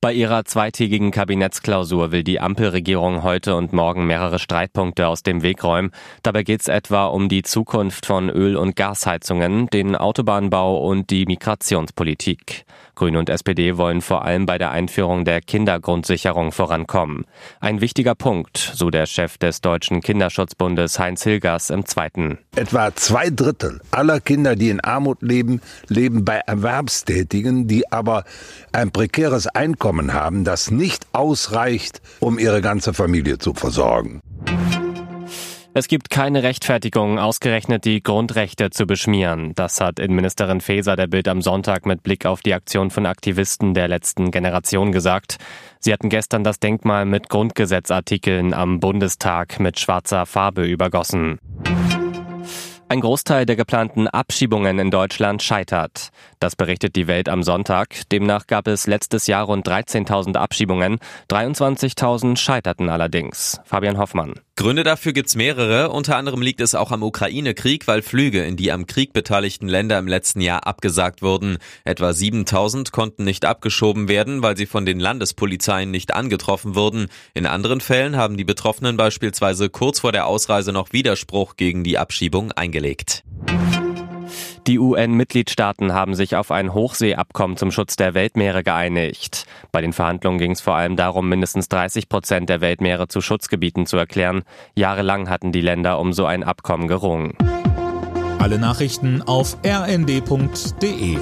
Bei ihrer zweitägigen Kabinettsklausur will die Ampelregierung heute und morgen mehrere Streitpunkte aus dem Weg räumen. Dabei geht es etwa um die Zukunft von Öl- und Gasheizungen, den Autobahnbau und die Migrationspolitik. Grüne und SPD wollen vor allem bei der Einführung der Kindergrundsicherung vorankommen. Ein wichtiger Punkt, so der Chef des Deutschen Kinderschutzbundes Heinz Hilgers im Zweiten. Etwa zwei Drittel aller Kinder, die in Armut leben, leben bei Erwerbstätigen, die aber ein prekäres Einkommen haben, das nicht ausreicht, um ihre ganze Familie zu versorgen. Es gibt keine Rechtfertigung, ausgerechnet die Grundrechte zu beschmieren. Das hat Innenministerin Faeser der Bild am Sonntag mit Blick auf die Aktion von Aktivisten der letzten Generation gesagt. Sie hatten gestern das Denkmal mit Grundgesetzartikeln am Bundestag mit schwarzer Farbe übergossen. Ein Großteil der geplanten Abschiebungen in Deutschland scheitert. Das berichtet die Welt am Sonntag. Demnach gab es letztes Jahr rund 13.000 Abschiebungen. 23.000 scheiterten allerdings. Fabian Hoffmann. Gründe dafür gibt's mehrere. Unter anderem liegt es auch am Ukraine-Krieg, weil Flüge in die am Krieg beteiligten Länder im letzten Jahr abgesagt wurden. Etwa 7000 konnten nicht abgeschoben werden, weil sie von den Landespolizeien nicht angetroffen wurden. In anderen Fällen haben die Betroffenen beispielsweise kurz vor der Ausreise noch Widerspruch gegen die Abschiebung eingelegt. Die UN-Mitgliedstaaten haben sich auf ein Hochseeabkommen zum Schutz der Weltmeere geeinigt. Bei den Verhandlungen ging es vor allem darum, mindestens 30 Prozent der Weltmeere zu Schutzgebieten zu erklären. Jahrelang hatten die Länder um so ein Abkommen gerungen. Alle Nachrichten auf rnd.de